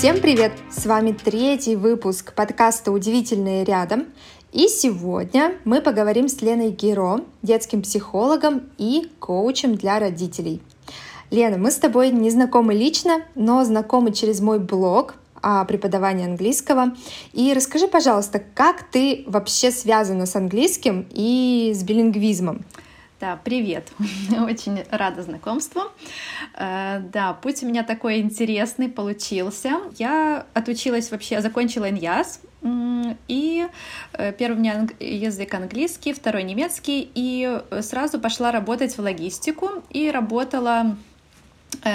Всем привет! С вами третий выпуск подкаста «Удивительные рядом». И сегодня мы поговорим с Леной Геро, детским психологом и коучем для родителей. Лена, мы с тобой не знакомы лично, но знакомы через мой блог о преподавании английского. И расскажи, пожалуйста, как ты вообще связана с английским и с билингвизмом? Да, привет. Очень рада знакомству. Э, да, путь у меня такой интересный получился. Я отучилась вообще, закончила ИНЯС, и э, первый у меня язык английский, второй немецкий, и сразу пошла работать в логистику и работала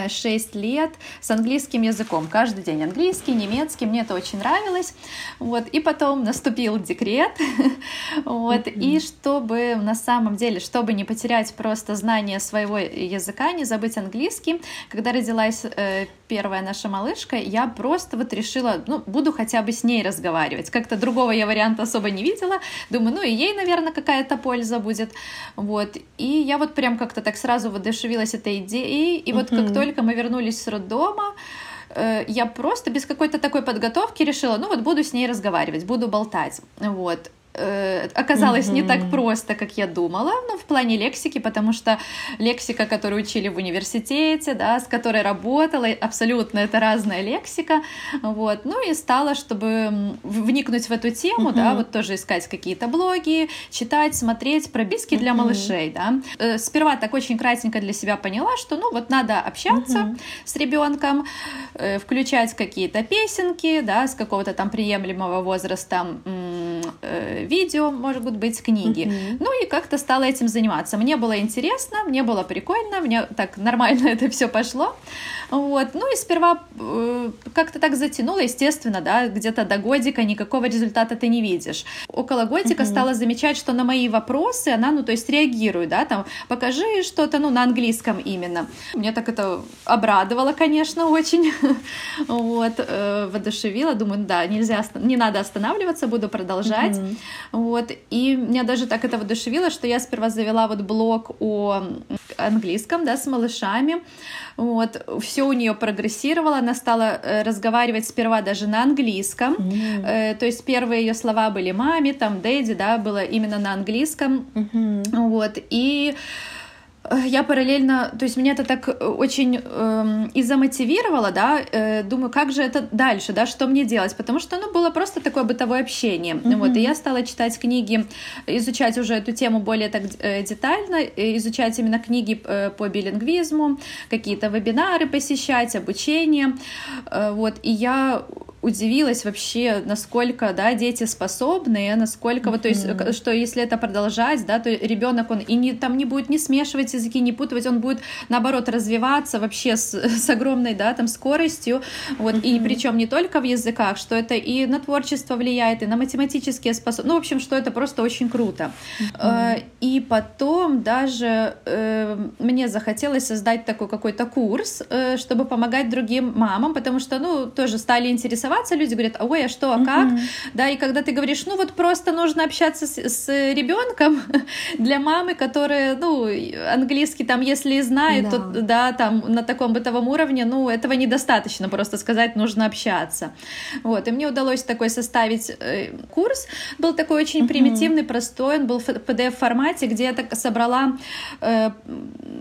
6 лет с английским языком. Каждый день английский, немецкий, мне это очень нравилось. Вот. И потом наступил декрет. вот. И чтобы на самом деле, чтобы не потерять просто знание своего языка, не забыть английский, когда родилась э, первая наша малышка, я просто вот решила, ну, буду хотя бы с ней разговаривать. Как-то другого я варианта особо не видела. Думаю, ну и ей, наверное, какая-то польза будет. Вот. И я вот прям как-то так сразу воодушевилась этой идеей. И вот как только мы вернулись с роддома, э, я просто без какой-то такой подготовки решила, ну вот буду с ней разговаривать, буду болтать. Вот э, оказалось mm-hmm. не так просто, как я думала, ну, в плане лексики, потому что лексика, которую учили в университете, да, с которой работала, абсолютно это разная лексика, вот, ну и стала, чтобы вникнуть в эту тему, mm-hmm. да, вот тоже искать какие-то блоги, читать, смотреть про биски mm-hmm. для малышей, да. Э, сперва так очень кратенько для себя поняла, что, ну, вот надо общаться mm-hmm. с ребенком, э, включать какие-то песенки, да, с какого-то там приемлемого возраста э, видео, может быть, книги. Mm-hmm. Ну и как-то стала этим заниматься. Мне было интересно, мне было прикольно, мне так нормально это все пошло. Вот. Ну и сперва э, как-то так затянуло, естественно, да, где-то до годика никакого результата ты не видишь. Около годика mm-hmm. стала замечать, что на мои вопросы она, ну, то есть реагирует, да, там, покажи что-то, ну, на английском именно. Мне так это обрадовало, конечно, очень. вот, э, воодушевило, думаю, да, нельзя, не надо останавливаться, буду продолжать. Mm-hmm. Вот, и меня даже так это воодушевило, что я сперва завела вот блог о английском, да, с малышами, вот, все у нее прогрессировало, она стала э, разговаривать сперва даже на английском, mm-hmm. то есть первые ее слова были маме, там, дэдди, да, было именно на английском, mm-hmm. вот, и я параллельно, то есть меня это так э, очень э, и замотивировало, да, э, думаю, как же это дальше, да, что мне делать, потому что, ну, было просто такое бытовое общение, mm-hmm. вот, и я стала читать книги, изучать уже эту тему более так э, детально, изучать именно книги э, по билингвизму, какие-то вебинары посещать, обучение, э, вот, и я удивилась вообще, насколько, да, дети способны, насколько, mm-hmm. вот, то есть, что если это продолжать, да, то ребенок, он и не, там не будет не смешивать языки, не путать, он будет, наоборот, развиваться вообще с, с огромной, да, там, скоростью, вот, mm-hmm. и причем не только в языках, что это и на творчество влияет, и на математические способности, ну, в общем, что это просто очень круто. Mm-hmm. И потом даже э, мне захотелось создать такой какой-то курс, э, чтобы помогать другим мамам, потому что, ну, тоже стали интересоваться интересоваться, люди говорят, ой, а что, а как? Mm-hmm. Да, и когда ты говоришь, ну вот просто нужно общаться с, с ребенком для мамы, которая, ну, английский там, если знает, да. то, да, там на таком бытовом уровне, ну, этого недостаточно просто сказать, нужно общаться. Вот, и мне удалось такой составить э, курс, был такой очень mm-hmm. примитивный, простой, он был в PDF-формате, где я так собрала э,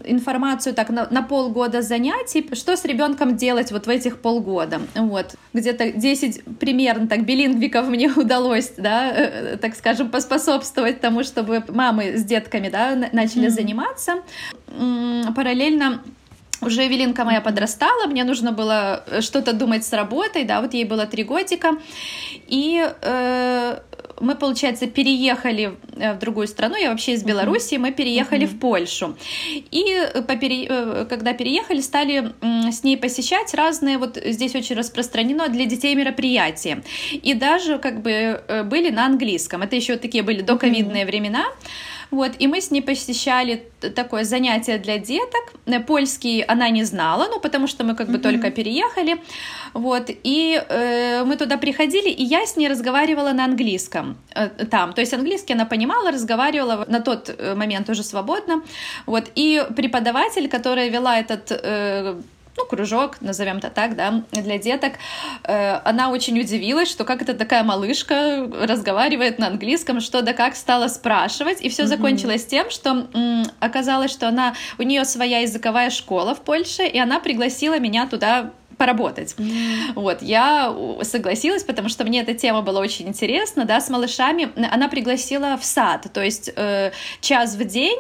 информацию так на, на полгода занятий, что с ребенком делать вот в этих полгода, вот, где-то 10 примерно так билингвиков мне удалось, да, э, так скажем, поспособствовать тому, чтобы мамы с детками, да, начали mm-hmm. заниматься. Параллельно уже Эвелинка моя подрастала, мне нужно было э, что-то думать с работой, да, вот ей было три годика, и э, мы, получается, переехали э, в другую страну, я вообще из Беларуси, мы переехали uh-huh. в Польшу. И э, попере... Когда переехали, стали с ней посещать разные, вот здесь очень распространено для детей мероприятия. И даже как бы были на английском. Это еще такие были доковидные uh-huh. времена. Вот, и мы с ней посещали такое занятие для деток. Польский она не знала, ну, потому что мы как бы mm-hmm. только переехали. Вот, и э, мы туда приходили, и я с ней разговаривала на английском э, там. То есть английский она понимала, разговаривала на тот э, момент уже свободно. Вот, и преподаватель, которая вела этот... Э, ну, кружок, назовем это так, да, для деток, э, она очень удивилась, что как это такая малышка разговаривает на английском, что да как стала спрашивать, и все mm-hmm. закончилось тем, что оказалось, что она, у нее своя языковая школа в Польше, и она пригласила меня туда поработать. Mm. Вот, я согласилась, потому что мне эта тема была очень интересна, да, с малышами. Она пригласила в сад, то есть э, час в день,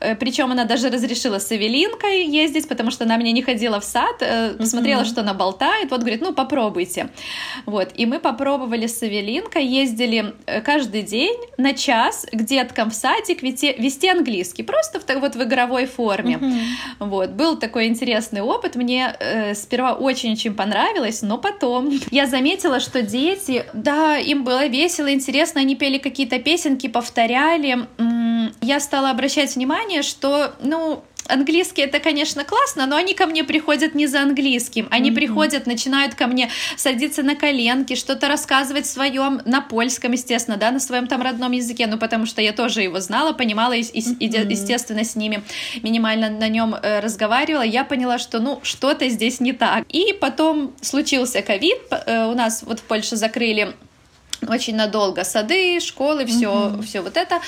э, причем она даже разрешила с Эвелинкой ездить, потому что она мне не ходила в сад, э, посмотрела, mm-hmm. что она болтает, вот говорит, ну попробуйте. Вот, и мы попробовали с Эвелинкой, ездили э, каждый день на час к деткам в садик вести, вести английский, просто в, вот в игровой форме. Mm-hmm. Вот, был такой интересный опыт, мне э, сперва очень очень-очень понравилось, но потом я заметила, что дети, да, им было весело, интересно, они пели какие-то песенки, повторяли. Я стала обращать внимание, что, ну, английский это, конечно, классно, но они ко мне приходят не за английским. Они mm-hmm. приходят, начинают ко мне садиться на коленки, что-то рассказывать в своем, на польском, естественно, да, на своем там родном языке, ну, потому что я тоже его знала, понимала, и, mm-hmm. естественно, с ними минимально на нем э, разговаривала. Я поняла, что, ну, что-то здесь не так. И потом случился ковид, э, у нас вот в Польше закрыли очень надолго сады, школы, все, mm-hmm. все вот это.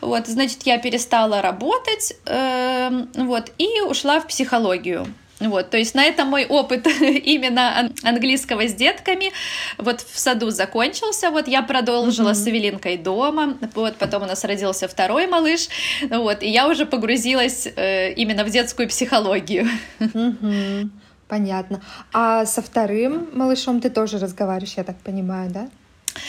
Вот, значит, я перестала работать, э, вот, и ушла в психологию. Вот, то есть на этом мой опыт именно английского с детками вот в саду закончился. Вот я продолжила mm-hmm. с Эвелинкой дома. Вот потом у нас родился второй малыш. Вот, и я уже погрузилась э, именно в детскую психологию. Mm-hmm. Понятно. А со вторым малышом ты тоже разговариваешь, я так понимаю, да?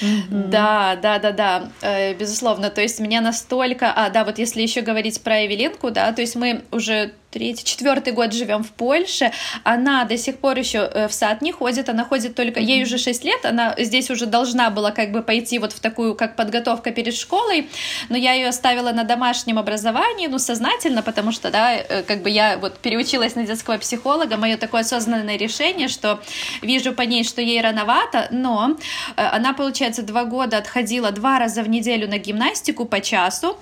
Mm-hmm. Да, да, да, да, э, безусловно. То есть меня настолько, а, да, вот если еще говорить про Эвелинку, да, то есть мы уже третий, четвертый год живем в Польше, она до сих пор еще э, в сад не ходит, она ходит только, mm-hmm. ей уже 6 лет, она здесь уже должна была как бы пойти вот в такую, как подготовка перед школой, но я ее оставила на домашнем образовании, ну, сознательно, потому что, да, э, как бы я вот переучилась на детского психолога, мое такое осознанное решение, что вижу по ней, что ей рановато, но э, она, получается, два года отходила два раза в неделю на гимнастику по часу,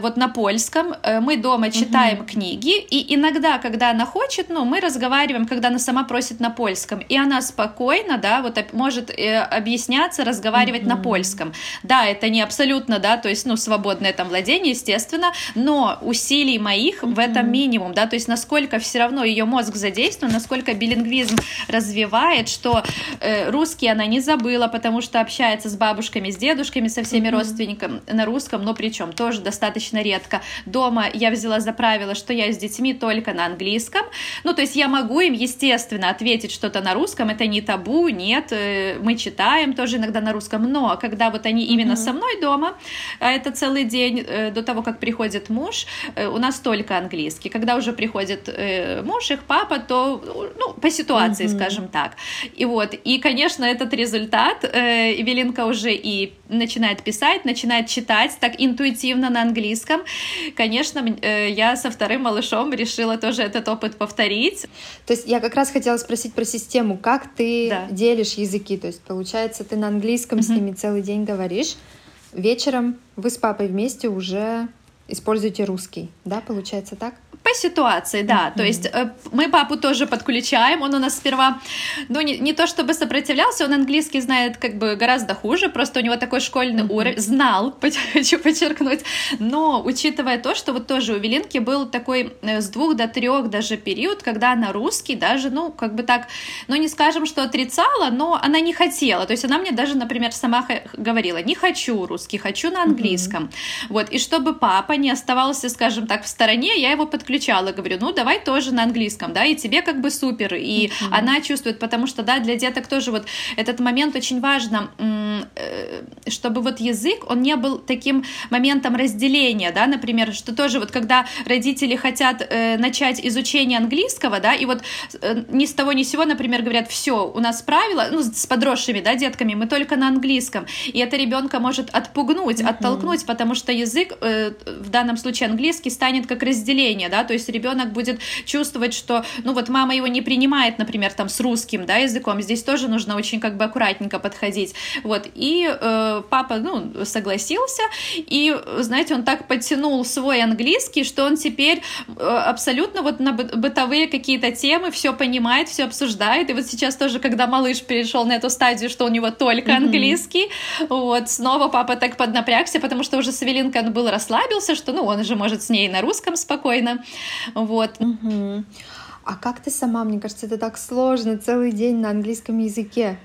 вот на польском, мы дома читаем mm-hmm. книги, языки, и иногда, когда она хочет, ну, мы разговариваем, когда она сама просит на польском, и она спокойно, да, вот может э, объясняться, разговаривать mm-hmm. на польском. Да, это не абсолютно, да, то есть, ну, свободное там владение, естественно, но усилий моих mm-hmm. в этом минимум, да, то есть насколько все равно ее мозг задействован, насколько билингвизм развивает, что э, русский она не забыла, потому что общается с бабушками, с дедушками, со всеми mm-hmm. родственниками на русском, но причем тоже достаточно редко. Дома я взяла за правило, что я детьми только на английском. Ну, то есть я могу им, естественно, ответить что-то на русском, это не табу, нет, э, мы читаем тоже иногда на русском, но когда вот они именно mm-hmm. со мной дома, а это целый день э, до того, как приходит муж, э, у нас только английский. Когда уже приходит муж, их папа, то, ну, по ситуации, mm-hmm. скажем так. И вот, и, конечно, этот результат, Эвелинка уже и начинает писать, начинает читать так интуитивно на английском. Конечно, я со вторым малышом малышом решила тоже этот опыт повторить. То есть я как раз хотела спросить про систему, как ты да. делишь языки, то есть получается ты на английском mm-hmm. с ними целый день говоришь, вечером вы с папой вместе уже используете русский, да, получается так? По ситуации, да. Mm-hmm. То есть э, мы папу тоже подключаем. Он у нас сперва, ну, не, не то чтобы сопротивлялся, он английский знает как бы гораздо хуже, просто у него такой школьный mm-hmm. уровень. Знал, хочу подчеркнуть. Но учитывая то, что вот тоже у Велинки был такой э, с двух до трех даже период, когда она русский даже, ну, как бы так, ну, не скажем, что отрицала, но она не хотела. То есть она мне даже, например, сама говорила, не хочу русский, хочу на английском. Mm-hmm. Вот, и чтобы папа не оставался, скажем так, в стороне, я его подключила подключала, говорю, ну давай тоже на английском, да, и тебе как бы супер, и mm-hmm. она чувствует, потому что, да, для деток тоже вот этот момент очень важно, э, чтобы вот язык, он не был таким моментом разделения, да, например, что тоже вот когда родители хотят э, начать изучение английского, да, и вот э, ни с того ни с сего, например, говорят, все, у нас правила, ну, с подросшими, да, детками, мы только на английском, и это ребенка может отпугнуть, mm-hmm. оттолкнуть, потому что язык, в данном случае английский, станет как разделение, да, да, то есть ребенок будет чувствовать, что, ну вот мама его не принимает, например, там с русским, да, языком, здесь тоже нужно очень как бы аккуратненько подходить, вот, и э, папа, ну, согласился, и, знаете, он так подтянул свой английский, что он теперь э, абсолютно вот на бытовые какие-то темы все понимает, все обсуждает, и вот сейчас тоже, когда малыш перешел на эту стадию, что у него только английский, mm-hmm. вот, снова папа так поднапрягся, потому что уже Савелинка он был расслабился, что, ну, он же может с ней на русском спокойно, вот. А как ты сама, мне кажется, это так сложно, целый день на английском языке.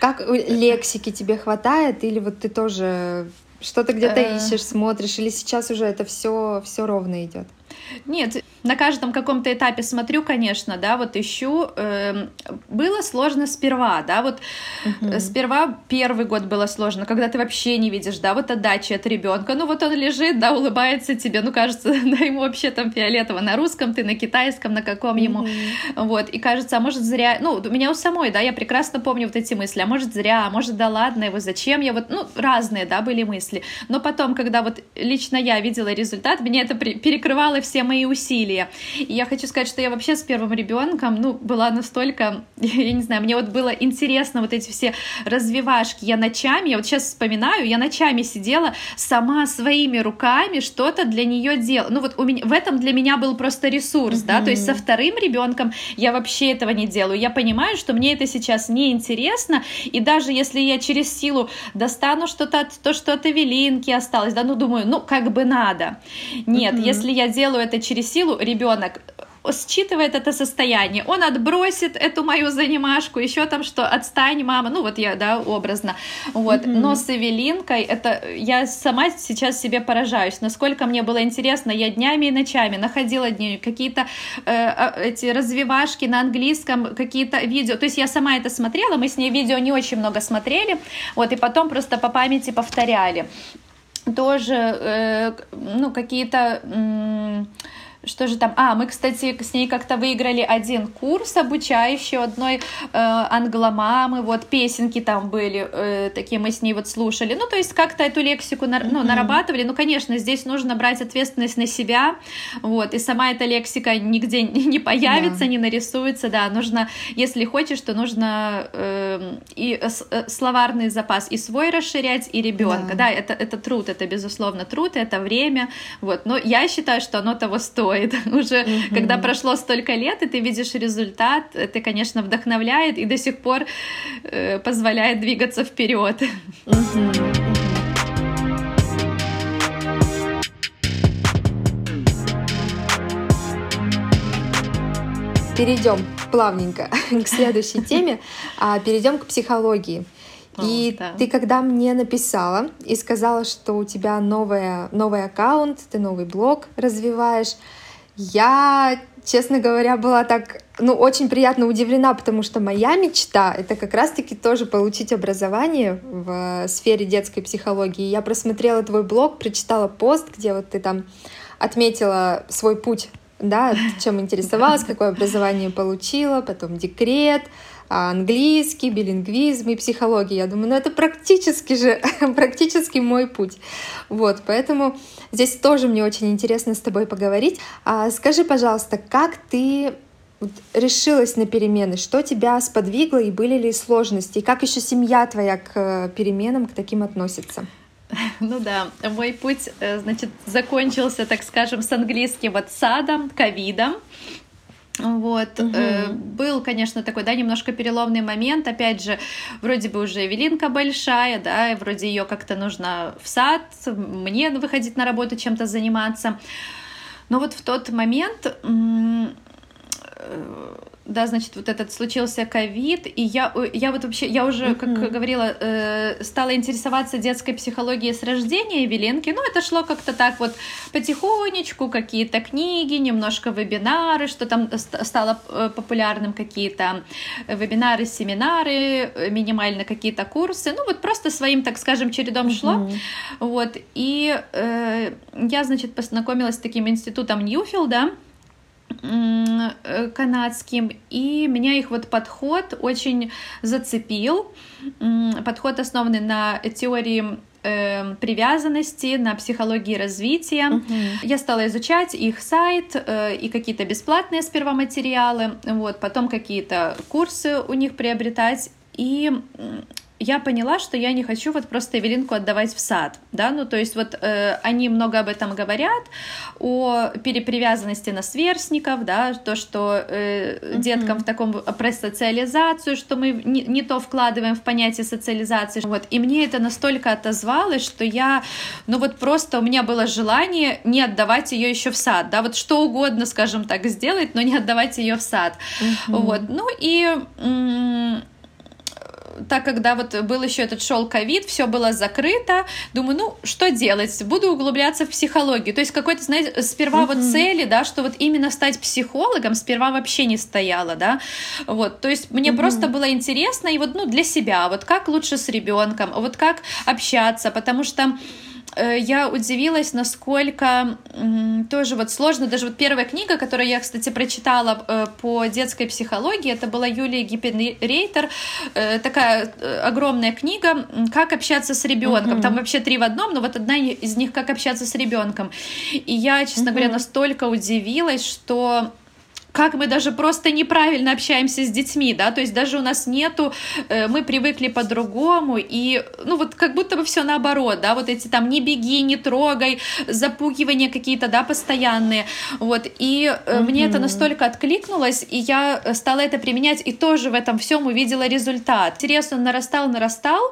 Как лексики тебе хватает, или вот ты тоже что-то где-то э. ищешь, смотришь, или сейчас уже это все все ровно идет? Нет, на каждом каком-то этапе смотрю, конечно, да, вот ищу. Э, было сложно сперва, да, вот угу. сперва первый год было сложно, когда ты вообще не видишь, да, вот отдачи от ребенка. Ну вот он лежит, да, улыбается тебе, ну кажется, да, ему вообще там фиолетово на русском, ты на китайском, на каком ему, угу. вот, и кажется, а может зря, ну, у меня у самой, да, я прекрасно помню вот эти мысли, а может зря, а может да ладно его, зачем я, вот, ну, разные, да, были мысли. Но потом, когда вот лично я видела результат, мне это перекрывало все мои усилия. И я хочу сказать, что я вообще с первым ребенком, ну, была настолько, я не знаю, мне вот было интересно вот эти все развивашки. Я ночами, я вот сейчас вспоминаю, я ночами сидела сама своими руками что-то для нее делала. Ну вот у меня, в этом для меня был просто ресурс, mm-hmm. да, то есть со вторым ребенком я вообще этого не делаю. Я понимаю, что мне это сейчас не интересно, и даже если я через силу достану что-то, то что от Эвелинки осталось, да, ну думаю, ну как бы надо. Нет, mm-hmm. если я делаю это через силу, ребенок считывает это состояние, он отбросит эту мою занимашку, еще там что, отстань, мама, ну вот я, да, образно, вот, mm-hmm. но с Эвелинкой, это, я сама сейчас себе поражаюсь, насколько мне было интересно, я днями и ночами находила дни, какие-то э, а, эти развивашки на английском, какие-то видео, то есть я сама это смотрела, мы с ней видео не очень много смотрели, вот, и потом просто по памяти повторяли тоже, э, ну, какие-то... Э, что же там? А, мы, кстати, с ней как-то выиграли один курс обучающий одной э, англомамы, вот песенки там были, э, такие мы с ней вот слушали. Ну, то есть как-то эту лексику на, ну, нарабатывали. Ну, конечно, здесь нужно брать ответственность на себя, вот, и сама эта лексика нигде не появится, да. не нарисуется, да, нужно, если хочешь, то нужно э, и э, словарный запас и свой расширять, и ребенка, да, да это, это труд, это безусловно труд, это время, вот, но я считаю, что оно того стоит стоит. Уже mm-hmm. когда прошло столько лет, и ты видишь результат, это, конечно, вдохновляет и до сих пор э, позволяет двигаться вперед. Mm-hmm. Перейдем плавненько к следующей теме. А, перейдем к психологии. И да. ты когда мне написала и сказала, что у тебя новая, новый аккаунт, ты новый блог развиваешь, я, честно говоря, была так, ну, очень приятно удивлена, потому что моя мечта — это как раз-таки тоже получить образование в сфере детской психологии. Я просмотрела твой блог, прочитала пост, где вот ты там отметила свой путь, да, чем интересовалась, какое образование получила, потом декрет, английский, билингвизм и психология. Я думаю, ну это практически же, практически мой путь. Вот, поэтому здесь тоже мне очень интересно с тобой поговорить. А, скажи, пожалуйста, как ты решилась на перемены? Что тебя сподвигло и были ли сложности? И как еще семья твоя к э, переменам, к таким относится? Ну да, мой путь, э, значит, закончился, так скажем, с английским вот садом, ковидом. Вот, угу. э, был, конечно, такой, да, немножко переломный момент. Опять же, вроде бы уже Эвелинка большая, да, и вроде ее как-то нужно в сад, мне выходить на работу, чем-то заниматься. Но вот в тот момент э, да, значит, вот этот случился ковид, и я, я вот вообще, я уже, как mm-hmm. говорила, э, стала интересоваться детской психологией с рождения Веленки, ну, это шло как-то так вот потихонечку, какие-то книги, немножко вебинары, что там стало э, популярным, какие-то вебинары, семинары, минимально какие-то курсы, ну, вот просто своим, так скажем, чередом mm-hmm. шло, вот, и э, я, значит, познакомилась с таким институтом Ньюфилда, Э, канадским, и меня их вот подход очень зацепил. Подход основанный на теории э, привязанности, на психологии развития. Угу. Я стала изучать их сайт э, и какие-то бесплатные сперва материалы, вот, потом какие-то курсы у них приобретать. И я поняла, что я не хочу вот просто Эвелинку отдавать в сад, да, ну то есть вот э, они много об этом говорят, о перепривязанности на сверстников, да, то, что э, mm-hmm. деткам в таком про социализацию, что мы не, не то вкладываем в понятие социализации, вот, и мне это настолько отозвалось, что я, ну вот просто у меня было желание не отдавать ее еще в сад, да, вот что угодно, скажем так, сделать, но не отдавать ее в сад, mm-hmm. вот, ну и м- так когда вот был еще этот шел ковид, все было закрыто, думаю, ну, что делать? Буду углубляться в психологию. То есть какой-то, знаете, сперва mm-hmm. вот цели, да, что вот именно стать психологом сперва вообще не стояло, да, вот, то есть мне mm-hmm. просто было интересно, и вот, ну, для себя, вот как лучше с ребенком, вот как общаться, потому что я удивилась, насколько тоже вот сложно, даже вот первая книга, которую я, кстати, прочитала э, по детской психологии, это была Юлия Гиппенрейтер, э, такая огромная книга «Как общаться с ребенком». Там вообще три в одном, но вот одна из них «Как общаться с ребенком». И я, честно говоря, настолько удивилась, что как мы даже просто неправильно общаемся с детьми, да, то есть даже у нас нету, э, мы привыкли по-другому, и, ну, вот как будто бы все наоборот, да, вот эти там не беги, не трогай, запугивания какие-то, да, постоянные, вот, и mm-hmm. мне это настолько откликнулось, и я стала это применять, и тоже в этом всем увидела результат. Интерес он нарастал, нарастал,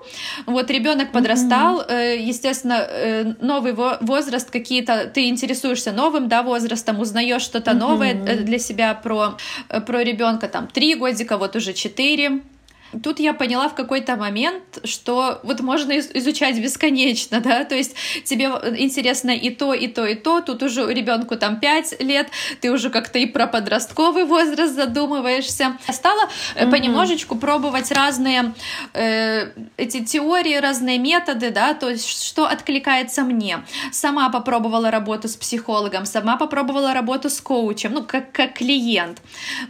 вот, ребенок подрастал, mm-hmm. естественно, новый возраст какие-то, ты интересуешься новым, да, возрастом, узнаешь что-то mm-hmm. новое для себя, про, э, про ребенка там три годика, вот уже четыре. Тут я поняла в какой-то момент, что вот можно изучать бесконечно, да, то есть тебе интересно и то, и то, и то, тут уже ребенку там 5 лет, ты уже как-то и про подростковый возраст задумываешься. Я стала mm-hmm. понемножечку пробовать разные э, эти теории, разные методы, да, то есть что откликается мне. Сама попробовала работу с психологом, сама попробовала работу с коучем, ну, как, как клиент,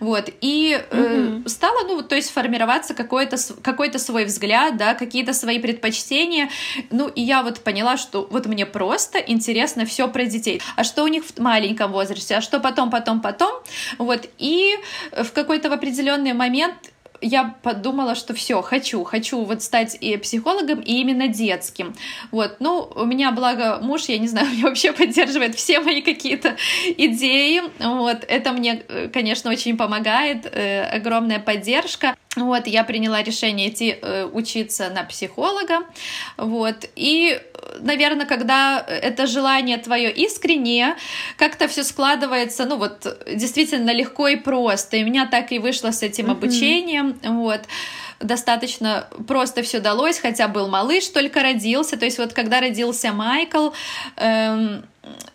вот, и э, mm-hmm. стала, ну, то есть формироваться какой какой-то какой свой взгляд, да, какие-то свои предпочтения. Ну, и я вот поняла, что вот мне просто интересно все про детей. А что у них в маленьком возрасте, а что потом, потом, потом. Вот, и в какой-то в определенный момент я подумала, что все, хочу, хочу вот стать и психологом, и именно детским. Вот, ну, у меня, благо, муж, я не знаю, меня вообще поддерживает все мои какие-то идеи. Вот, это мне, э, конечно, очень помогает, э, огромная поддержка. Вот, я приняла решение идти э, учиться на психолога. Вот, и, наверное, когда это желание твое искреннее, как-то все складывается, ну вот, действительно легко и просто. И у меня так и вышло с этим mm-hmm. обучением. Вот достаточно просто все далось, хотя был малыш, только родился. То есть вот когда родился Майкл, эм,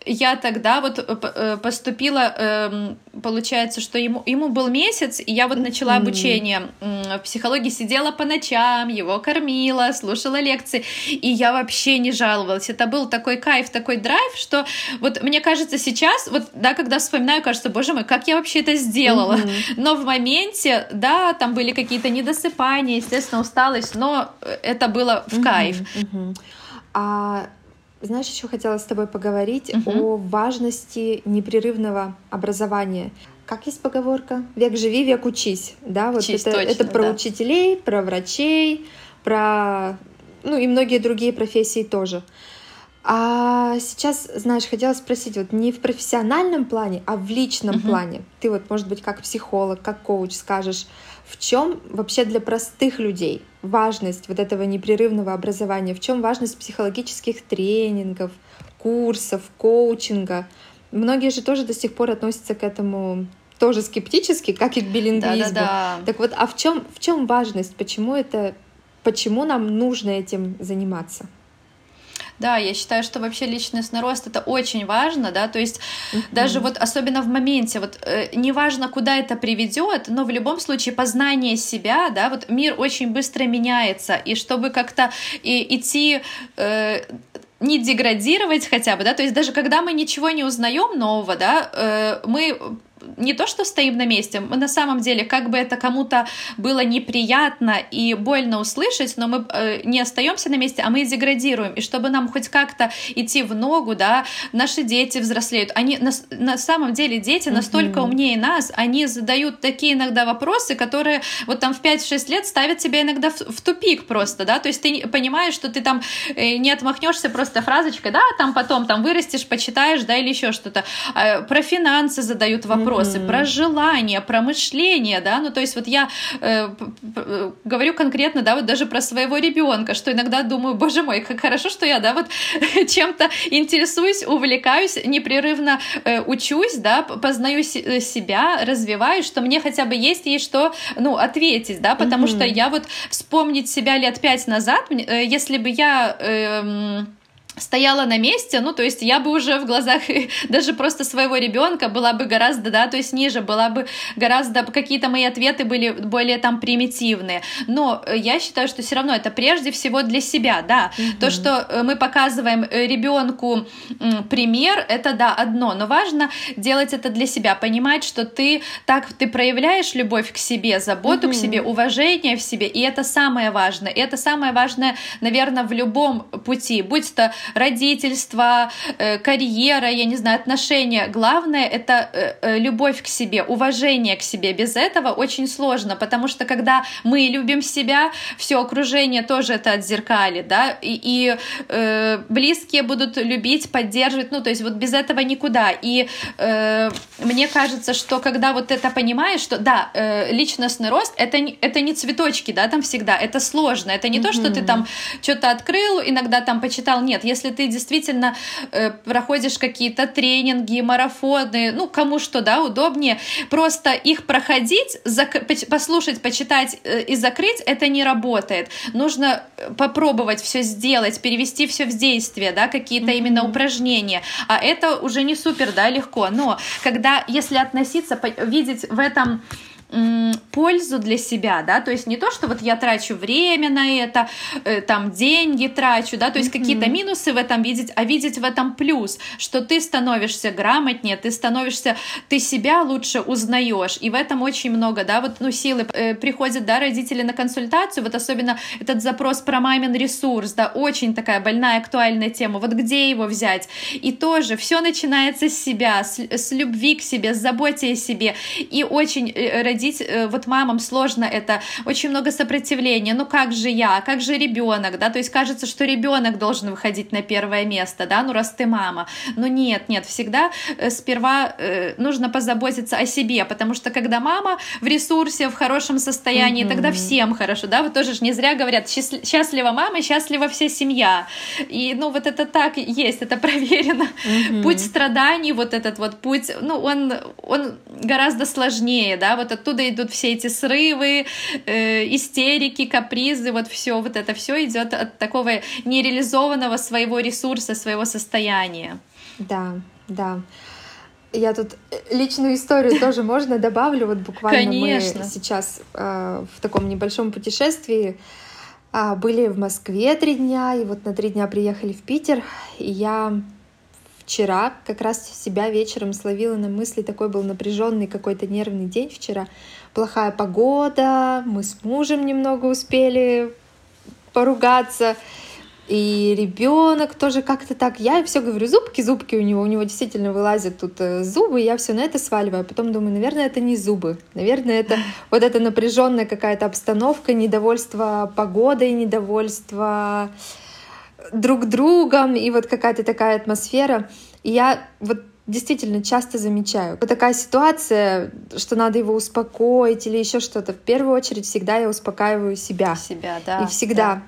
я тогда вот э, э, поступила, эм, получается, что ему, ему был месяц, и я вот начала обучение в психологии, сидела по ночам, его кормила, слушала лекции, и я вообще не жаловалась. Это был такой кайф, такой драйв, что вот мне кажется сейчас, вот, да, когда вспоминаю, кажется, боже мой, как я вообще это сделала. Mm-hmm. Но в моменте, да, там были какие-то недосыпания, естественно, усталость, но это было в кайф. Mm-hmm. А знаешь, еще хотела с тобой поговорить угу. о важности непрерывного образования. Как есть поговорка? Век живи, век учись. Да, вот Учись, это, точно, это про да. учителей, про врачей, про ну и многие другие профессии тоже. А сейчас, знаешь, хотела спросить, вот не в профессиональном плане, а в личном uh плане. Ты вот, может быть, как психолог, как коуч скажешь, в чем вообще для простых людей важность вот этого непрерывного образования, в чем важность психологических тренингов, курсов, коучинга. Многие же тоже до сих пор относятся к этому тоже скептически, как и к билингвизму. Да, да, да. Так вот, а в чем в чем важность? Почему это, почему нам нужно этим заниматься? Да, я считаю, что вообще личностный рост это очень важно, да, то есть mm-hmm. даже вот особенно в моменте, вот э, неважно, куда это приведет, но в любом случае познание себя, да, вот мир очень быстро меняется, и чтобы как-то и, идти э, не деградировать хотя бы, да, то есть даже когда мы ничего не узнаем нового, да, э, мы не то, что стоим на месте, мы на самом деле, как бы это кому-то было неприятно и больно услышать, но мы э, не остаемся на месте, а мы деградируем. И чтобы нам хоть как-то идти в ногу, да, наши дети взрослеют. Они на, на самом деле дети настолько mm-hmm. умнее нас, они задают такие иногда вопросы, которые вот там в 5-6 лет ставят тебя иногда в, в тупик просто, да, то есть ты понимаешь, что ты там э, не отмахнешься просто фразочкой, да, там потом там вырастешь, почитаешь, да, или еще что-то. А, про финансы задают вопросы, mm-hmm. Про желание, про мышление, да, ну то есть вот я э, говорю конкретно, да, вот даже про своего ребенка, что иногда думаю, боже мой, как хорошо, что я, да, вот чем-то интересуюсь, увлекаюсь, непрерывно э, учусь, да, познаю э, себя, развиваюсь, что мне хотя бы есть ей что, ну, ответить, да, потому mm-hmm. что я вот вспомнить себя лет пять назад, э, если бы я... Э, стояла на месте, ну, то есть я бы уже в глазах даже просто своего ребенка была бы гораздо, да, то есть ниже, была бы гораздо, какие-то мои ответы были более там примитивные, но э, я считаю, что все равно это прежде всего для себя, да, угу. то, что э, мы показываем э, ребенку пример, это, да, одно, но важно делать это для себя, понимать, что ты так, ты проявляешь любовь к себе, заботу угу. к себе, уважение в себе, и это самое важное, и это самое важное, наверное, в любом пути, будь то родительство, э, карьера, я не знаю, отношения. Главное — это э, э, любовь к себе, уважение к себе. Без этого очень сложно, потому что когда мы любим себя, все окружение тоже это отзеркалит, да, и, и э, близкие будут любить, поддерживать, ну, то есть вот без этого никуда. И э, мне кажется, что когда вот это понимаешь, что да, э, личностный рост это не, это не цветочки, да, там всегда, это сложно, это не mm-hmm. то, что ты там что-то открыл, иногда там почитал, нет, если если ты действительно э, проходишь какие-то тренинги, марафоны, ну, кому что, да, удобнее, просто их проходить, зак- послушать, почитать э, и закрыть, это не работает. Нужно э, попробовать все сделать, перевести все в действие, да, какие-то mm-hmm. именно упражнения. А это уже не супер, да, легко. Но когда, если относиться, видеть в этом пользу для себя, да, то есть не то, что вот я трачу время на это, э, там деньги трачу, да, то есть mm-hmm. какие-то минусы в этом видеть, а видеть в этом плюс, что ты становишься грамотнее, ты становишься, ты себя лучше узнаешь, и в этом очень много, да, вот, ну, силы э, приходят, да, родители на консультацию, вот особенно этот запрос про мамин ресурс, да, очень такая больная, актуальная тема, вот где его взять, и тоже все начинается с себя, с, с любви к себе, с заботе о себе, и очень родители э, родить, э, вот мамам сложно это, очень много сопротивления, ну как же я, как же ребенок, да, то есть кажется, что ребенок должен выходить на первое место, да, ну раз ты мама, но нет, нет, всегда э, сперва э, нужно позаботиться о себе, потому что когда мама в ресурсе, в хорошем состоянии, mm-hmm. тогда всем хорошо, да, вот тоже же не зря говорят, счастлива мама, счастлива вся семья, и ну вот это так есть, это проверено, mm-hmm. путь страданий, вот этот вот путь, ну он, он гораздо сложнее, да, вот оттуда оттуда идут все эти срывы, э, истерики, капризы, вот все, вот это все идет от такого нереализованного своего ресурса, своего состояния. Да, да. Я тут личную историю тоже можно добавлю. Вот буквально Конечно. мы сейчас э, в таком небольшом путешествии э, были в Москве три дня, и вот на три дня приехали в Питер, и я вчера как раз себя вечером словила на мысли, такой был напряженный какой-то нервный день вчера, плохая погода, мы с мужем немного успели поругаться, и ребенок тоже как-то так. Я все говорю, зубки, зубки у него, у него действительно вылазят тут э, зубы, я все на это сваливаю. Потом думаю, наверное, это не зубы. Наверное, это вот эта напряженная какая-то обстановка, недовольство погодой, недовольство друг другом, и вот какая-то такая атмосфера. И я вот действительно часто замечаю. Вот такая ситуация, что надо его успокоить или еще что-то. В первую очередь всегда я успокаиваю себя. Себя, да. И всегда да.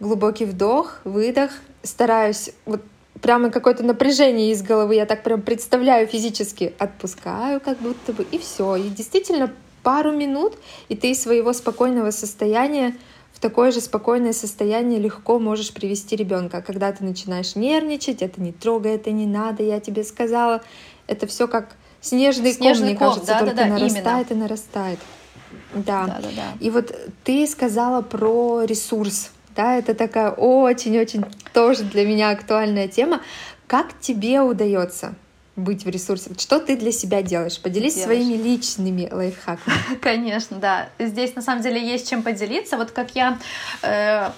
глубокий вдох, выдох. Стараюсь вот прямо какое-то напряжение из головы, я так прям представляю физически, отпускаю как будто бы, и все. И действительно пару минут, и ты из своего спокойного состояния в такое же спокойное состояние легко можешь привести ребенка. Когда ты начинаешь нервничать, это не трогай, это не надо, я тебе сказала, это все как снежный, снежный ком, мне кажется, да, только да, да, нарастает именно. и нарастает. Да. Да, да, да. И вот ты сказала про ресурс. Да, это такая очень-очень тоже для меня актуальная тема. Как тебе удается быть в ресурсе. Что ты для себя делаешь? Поделись Делаешь. своими личными лайфхаками. Конечно, да. Здесь на самом деле есть чем поделиться. Вот как я э,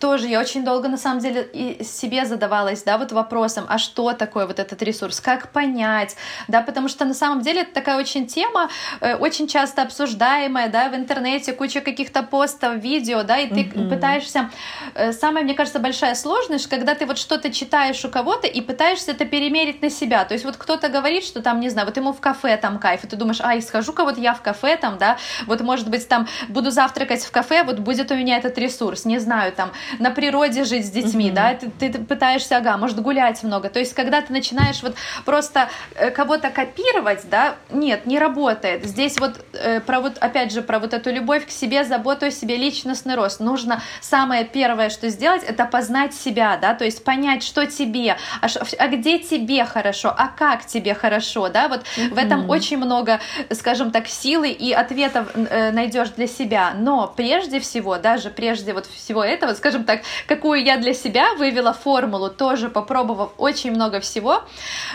тоже я очень долго на самом деле и себе задавалась, да, вот вопросом, а что такое вот этот ресурс, как понять, да, потому что на самом деле это такая очень тема, э, очень часто обсуждаемая, да, в интернете, куча каких-то постов, видео, да, и ты mm-hmm. пытаешься, э, самая, мне кажется, большая сложность, когда ты вот что-то читаешь у кого-то и пытаешься это перемерить на себя, то есть вот кто-то говорит, что там, не знаю, вот ему в кафе там кайф, и ты думаешь, ай, схожу-ка вот я в кафе там, да, вот может быть там буду завтракать в кафе, вот будет у меня этот ресурс, не знаю, там, на природе жить с детьми, mm-hmm. да, ты, ты пытаешься, ага, может, гулять много. То есть, когда ты начинаешь вот просто э, кого-то копировать, да, нет, не работает. Здесь вот э, про вот, опять же, про вот эту любовь к себе, заботу о себе, личностный рост. Нужно самое первое, что сделать, это познать себя, да, то есть понять, что тебе, а, а где тебе хорошо, а как тебе хорошо, да, вот mm-hmm. в этом очень много, скажем так, силы и ответов э, найдешь для себя. Но прежде всего, даже прежде вот всего этого, скажем так, какую я для себя вывела формулу, тоже попробовав очень много всего.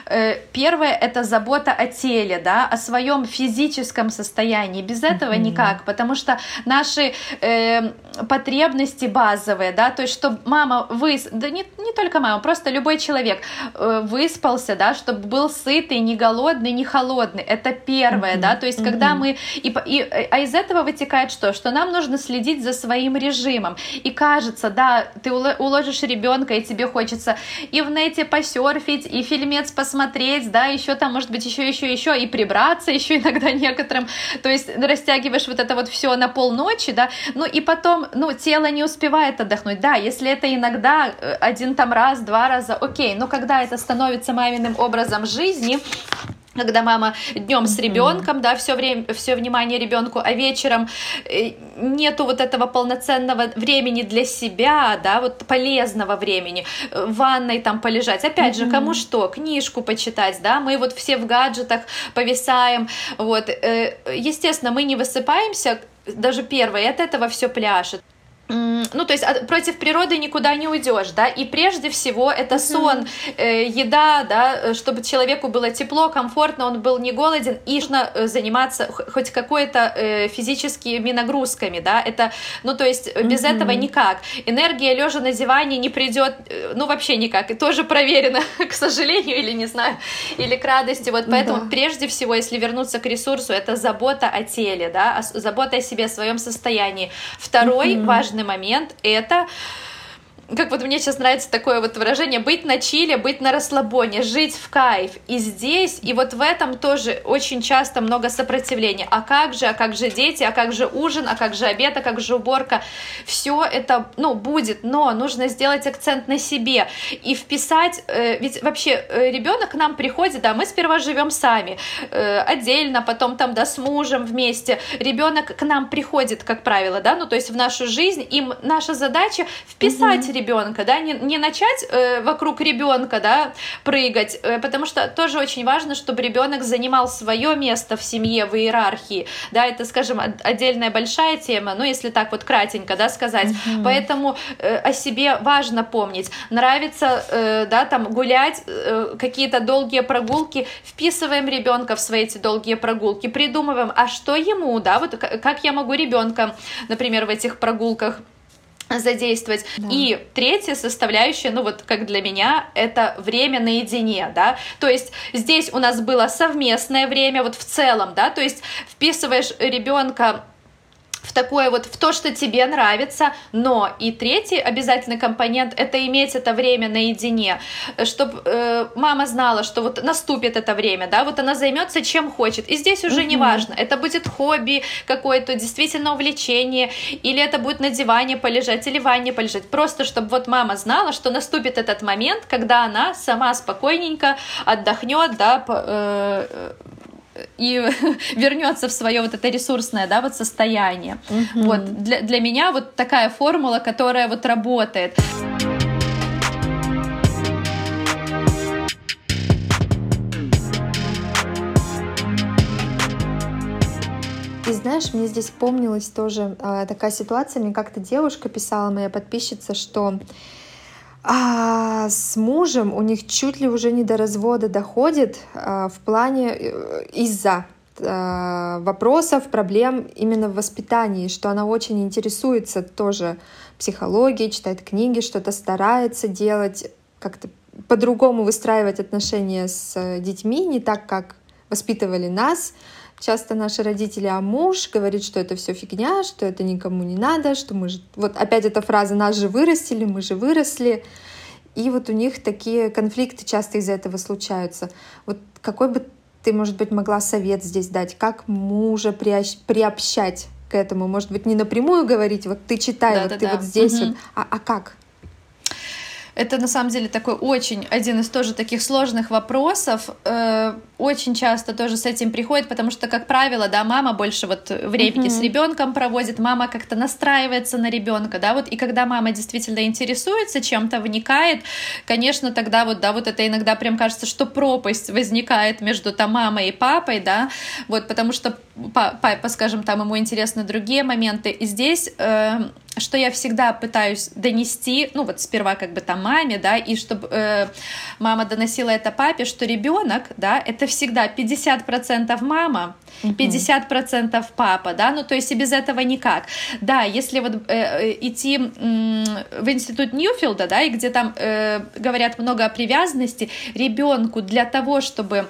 Э, первое — это забота о теле, да, о своем физическом состоянии. Без этого mm-hmm. никак, потому что наши э, потребности базовые, да, то есть чтобы мама выс... да не, не только мама, просто любой человек э, выспался, да, чтобы был сытый, не голодный, не холодный. Это первое, mm-hmm. да, то есть mm-hmm. когда мы... И, и, а из этого вытекает что? Что нам нужно следить за своим режимом. И кажется, да, ты уложишь ребенка, и тебе хочется и в нете посерфить, и фильмец посмотреть, да, еще там, может быть, еще, еще, еще, и прибраться еще иногда некоторым, то есть растягиваешь вот это вот все на полночи, да, ну и потом, ну, тело не успевает отдохнуть, да, если это иногда э, один там раз, два раза, окей, но когда это становится маминым образом жизни, когда мама днем с ребенком, да, все время, все внимание ребенку, а вечером э, нету вот этого полноценного времени для себя, да, вот полезного времени, э, в ванной там полежать. Опять же, кому что, книжку почитать, да, мы вот все в гаджетах повисаем, вот. Естественно, мы не высыпаемся, даже первое, от этого все пляшет ну, то есть против природы никуда не уйдешь, да, и прежде всего это сон, э, еда, да, э, чтобы человеку было тепло, комфортно, он был не голоден, и нужно э, заниматься хоть какой-то э, физическими нагрузками, да, это, ну, то есть без mm-hmm. этого никак. Энергия лежа на диване не придет, э, ну, вообще никак, и тоже проверено, к сожалению, или не знаю, или к радости, вот поэтому да. прежде всего, если вернуться к ресурсу, это забота о теле, да, забота о себе, о своем состоянии. Второй mm-hmm. важный важный момент — это как вот мне сейчас нравится такое вот выражение, быть на чиле, быть на расслабоне, жить в кайф. И здесь, и вот в этом тоже очень часто много сопротивления. А как же, а как же дети, а как же ужин, а как же обед, а как же уборка. Все это, ну, будет, но нужно сделать акцент на себе и вписать, э, ведь вообще э, ребенок к нам приходит, да, мы сперва живем сами, э, отдельно, потом там, да, с мужем вместе. Ребенок к нам приходит, как правило, да, ну, то есть в нашу жизнь, им наша задача вписать mm-hmm ребенка, да, не, не начать э, вокруг ребенка, да, прыгать, э, потому что тоже очень важно, чтобы ребенок занимал свое место в семье, в иерархии, да, это, скажем, отдельная большая тема, ну, если так вот кратенько, да, сказать, mm-hmm. поэтому э, о себе важно помнить, нравится, э, да, там, гулять, э, какие-то долгие прогулки, вписываем ребенка в свои эти долгие прогулки, придумываем, а что ему, да, вот как я могу ребенка, например, в этих прогулках задействовать. Да. И третья составляющая, ну вот как для меня, это время наедине, да, то есть здесь у нас было совместное время, вот в целом, да, то есть вписываешь ребенка в такое вот, в то, что тебе нравится, но и третий обязательный компонент — это иметь это время наедине, чтобы э, мама знала, что вот наступит это время, да, вот она займется чем хочет, и здесь уже mm-hmm. не важно, это будет хобби какое-то, действительно увлечение, или это будет на диване полежать, или в ванне полежать, просто чтобы вот мама знала, что наступит этот момент, когда она сама спокойненько отдохнет, да, э, и вернется в свое вот это ресурсное, да, вот состояние. Угу. Вот для, для меня вот такая формула, которая вот работает. И знаешь, мне здесь помнилась тоже э, такая ситуация, мне как-то девушка писала, моя подписчица, что А с мужем у них чуть ли уже не до развода доходит а, в плане э, из-за а, вопросов, проблем именно в воспитании, что она очень интересуется тоже психологией, читает книги, что-то старается делать, как-то по-другому выстраивать отношения с детьми, не так, как воспитывали нас. Часто наши родители, а муж говорит, что это все фигня, что это никому не надо, что мы же... Вот опять эта фраза «нас же вырастили, мы же выросли». И вот у них такие конфликты часто из-за этого случаются. Вот какой бы ты, может быть, могла совет здесь дать? Как мужа приобщать к этому? Может быть, не напрямую говорить, вот ты читай, да, вот да, ты да. вот здесь угу. вот, а, а как? Это на самом деле такой очень один из тоже таких сложных вопросов. Э, очень часто тоже с этим приходит, потому что, как правило, да, мама больше вот времени mm-hmm. с ребенком проводит, мама как-то настраивается на ребенка, да, вот и когда мама действительно интересуется чем-то, вникает, конечно, тогда вот, да, вот это иногда прям кажется, что пропасть возникает между там мамой и папой, да, вот, потому что папа, скажем, там ему интересны другие моменты, и здесь э, что я всегда пытаюсь донести, ну вот сперва как бы там маме, да, и чтобы э, мама доносила это папе, что ребенок, да, это всегда 50% мама, 50% папа, да, ну то есть и без этого никак. Да, если вот э, э идти э, в институт Ньюфилда, да, и где там э, говорят много о привязанности, ребенку для того, чтобы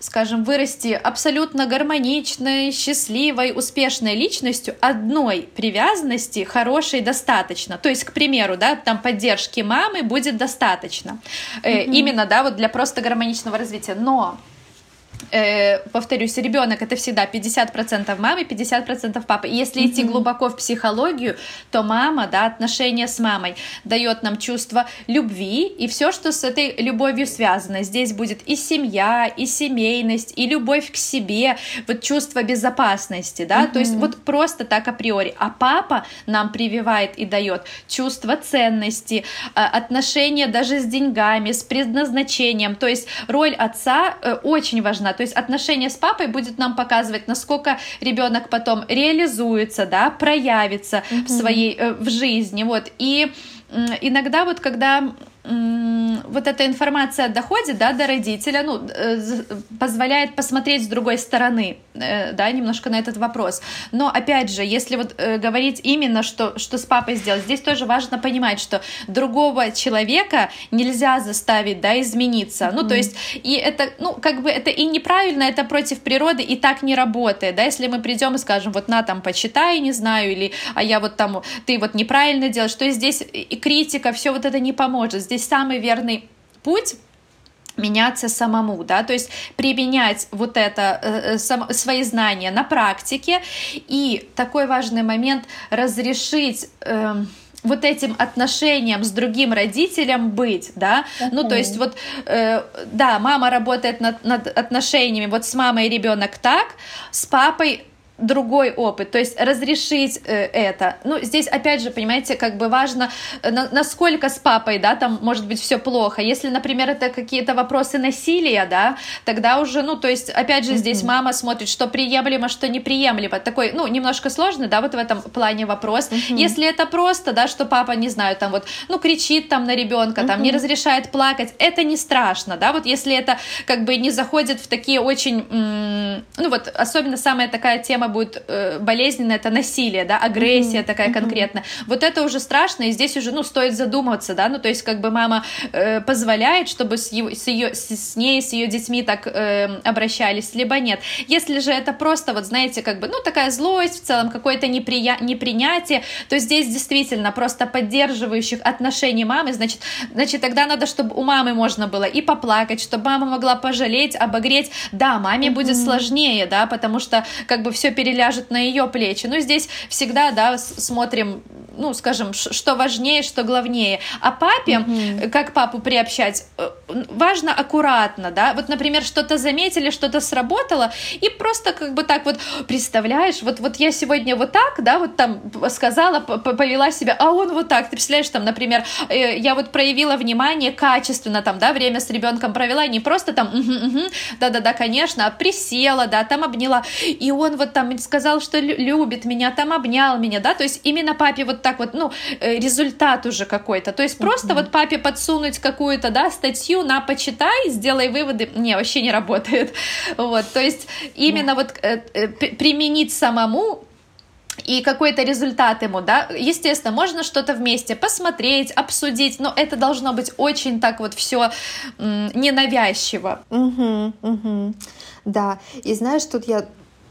скажем, вырасти абсолютно гармоничной, счастливой, успешной личностью, одной привязанности хорошей достаточно. То есть, к примеру, да, там поддержки мамы будет достаточно. Mm-hmm. Именно, да, вот для просто гармоничного развития. Но э, повторюсь, ребенок это всегда 50% мамы, 50% папы. И если mm-hmm. идти глубоко в психологию, то мама, да, отношения с мамой дает нам чувство любви и все, что с этой любовью связано. Здесь будет и семья, и семейность, и любовь к себе, вот чувство безопасности, да, mm-hmm. то есть вот просто так априори. А папа нам прививает и дает чувство ценности, а, отношения даже с деньгами, с предназначением. То есть роль отца э, очень важна то есть отношение с папой будет нам показывать, насколько ребенок потом реализуется, да, проявится mm-hmm. в своей э, в жизни, вот. И иногда вот когда вот эта информация доходит да, до родителя, ну, э, позволяет посмотреть с другой стороны, э, да, немножко на этот вопрос. Но, опять же, если вот э, говорить именно, что, что с папой сделать, здесь тоже важно понимать, что другого человека нельзя заставить, да, измениться. Ну, то есть, и это, ну, как бы это и неправильно, это против природы, и так не работает, да, если мы придем и скажем, вот на, там, почитай, не знаю, или, а я вот там, ты вот неправильно делаешь, что здесь и критика, все вот это не поможет. Здесь самый верный путь меняться самому, да, то есть применять вот это, э, э сам, свои знания на практике, и такой важный момент разрешить э, вот этим отношениям с другим родителем быть, да, uh-huh. ну то есть вот, э, да, мама работает над, над отношениями, вот с мамой ребенок так, с папой другой опыт, то есть разрешить э, это. Ну, здесь, опять же, понимаете, как бы важно, э, на, насколько с папой, да, там может быть все плохо. Если, например, это какие-то вопросы насилия, да, тогда уже, ну, то есть, опять же, здесь mm-hmm. мама смотрит, что приемлемо, что неприемлемо. Такой, ну, немножко сложный, да, вот в этом плане вопрос. Mm-hmm. Если это просто, да, что папа, не знаю, там вот, ну, кричит там на ребенка, mm-hmm. там, не разрешает плакать, это не страшно, да, вот если это как бы не заходит в такие очень, ну, вот, особенно самая такая тема тема будет э, болезненная, это насилие, да, агрессия mm-hmm. такая mm-hmm. конкретная. Вот это уже страшно, и здесь уже, ну, стоит задуматься, да, ну, то есть как бы мама э, позволяет, чтобы с, его, с, ее, с, с ней, с ее детьми так э, обращались, либо нет. Если же это просто, вот знаете, как бы, ну, такая злость в целом, какое-то неприя... непринятие, то здесь действительно просто поддерживающих отношений мамы, значит, значит, тогда надо, чтобы у мамы можно было и поплакать, чтобы мама могла пожалеть, обогреть. Да, маме mm-hmm. будет сложнее, да, потому что как бы все переляжет на ее плечи. Но здесь всегда, да, смотрим, ну, скажем, что важнее, что главнее. А папе, mm-hmm. как папу приобщать, э, важно аккуратно, да. Вот, например, что-то заметили, что-то сработало, и просто как бы так вот представляешь, вот, вот я сегодня вот так, да, вот там сказала, повела себя, а он вот так. Ты представляешь, там, например, э, я вот проявила внимание качественно, там, да, время с ребенком провела, не просто там, да-да-да, конечно, а присела, да, там обняла, и он вот там сказал, что любит меня, там обнял меня, да, то есть именно папе вот так вот, ну, э, результат уже какой-то. То есть просто вот папе подсунуть какую-то, да, статью на почитай, сделай выводы, не, вообще не работает. Вот, то есть именно вот э, э, применить самому и какой-то результат ему, да, естественно, можно что-то вместе посмотреть, обсудить, но это должно быть очень так вот все ненавязчиво. Угу, угу. Да, и знаешь, тут я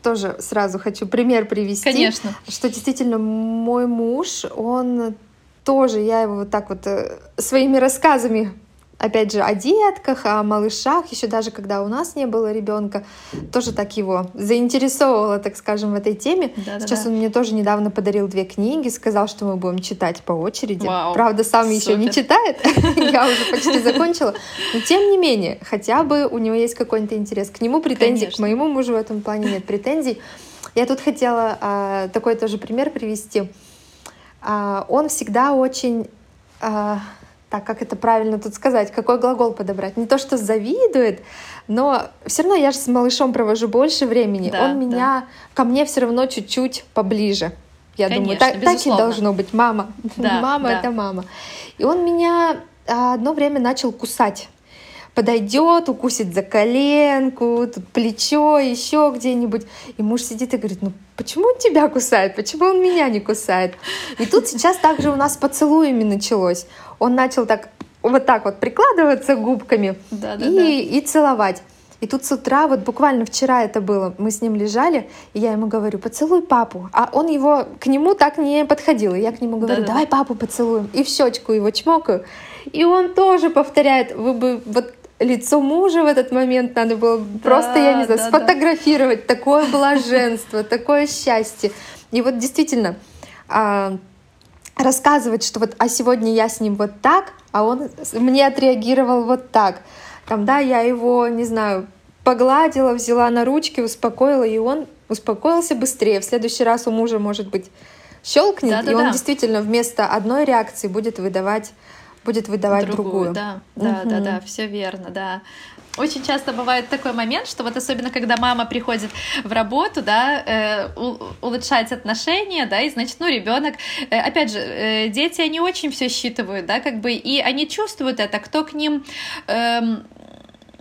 тоже сразу хочу пример привести. Конечно. Что действительно мой муж, он тоже, я его вот так вот э, своими рассказами опять же, о детках, о малышах, еще даже когда у нас не было ребенка, тоже так его заинтересовывало, так скажем, в этой теме. Да, Сейчас он мне тоже недавно подарил две книги, сказал, что мы будем читать по очереди. Вау, Правда, сам еще не читает, я уже почти закончила. Но тем не менее, хотя бы у него есть какой-то интерес. К нему претензий, к моему мужу в этом плане нет претензий. Я тут хотела а, такой тоже пример привести. А, он всегда очень а, так как это правильно тут сказать, какой глагол подобрать? Не то, что завидует, но все равно я же с малышом провожу больше времени. Да, Он меня да. ко мне все равно чуть-чуть поближе. Я Конечно, думаю, так, так и должно быть. Мама, да, мама да. это мама. И он меня а, одно время начал кусать подойдет, укусит за коленку, тут плечо, еще где-нибудь. И муж сидит и говорит, ну почему он тебя кусает, почему он меня не кусает? И тут сейчас также у нас поцелуями началось. Он начал так вот так вот прикладываться губками да, да, и, да. и целовать. И тут с утра, вот буквально вчера это было, мы с ним лежали, и я ему говорю, поцелуй папу. А он его, к нему так не подходил. И я к нему говорю, да, давай да. папу поцелуем. И в щечку его чмокаю. И он тоже повторяет, вы бы вот лицо мужа в этот момент надо было да, просто, я не знаю, да, сфотографировать. Да. Такое блаженство, такое счастье. И вот действительно, а, рассказывать, что вот, а сегодня я с ним вот так, а он мне отреагировал вот так. Там, да, я его, не знаю, погладила, взяла на ручки, успокоила, и он успокоился быстрее. В следующий раз у мужа, может быть, щелкнет, да, да, и он да. действительно вместо одной реакции будет выдавать будет выдавать другую. другую. Да, да, угу. да, да, все верно, да. Очень часто бывает такой момент, что вот особенно когда мама приходит в работу, да, э, улучшать отношения, да, и значит, ну, ребенок, э, опять же, э, дети, они очень все считывают, да, как бы, и они чувствуют это, кто к ним э,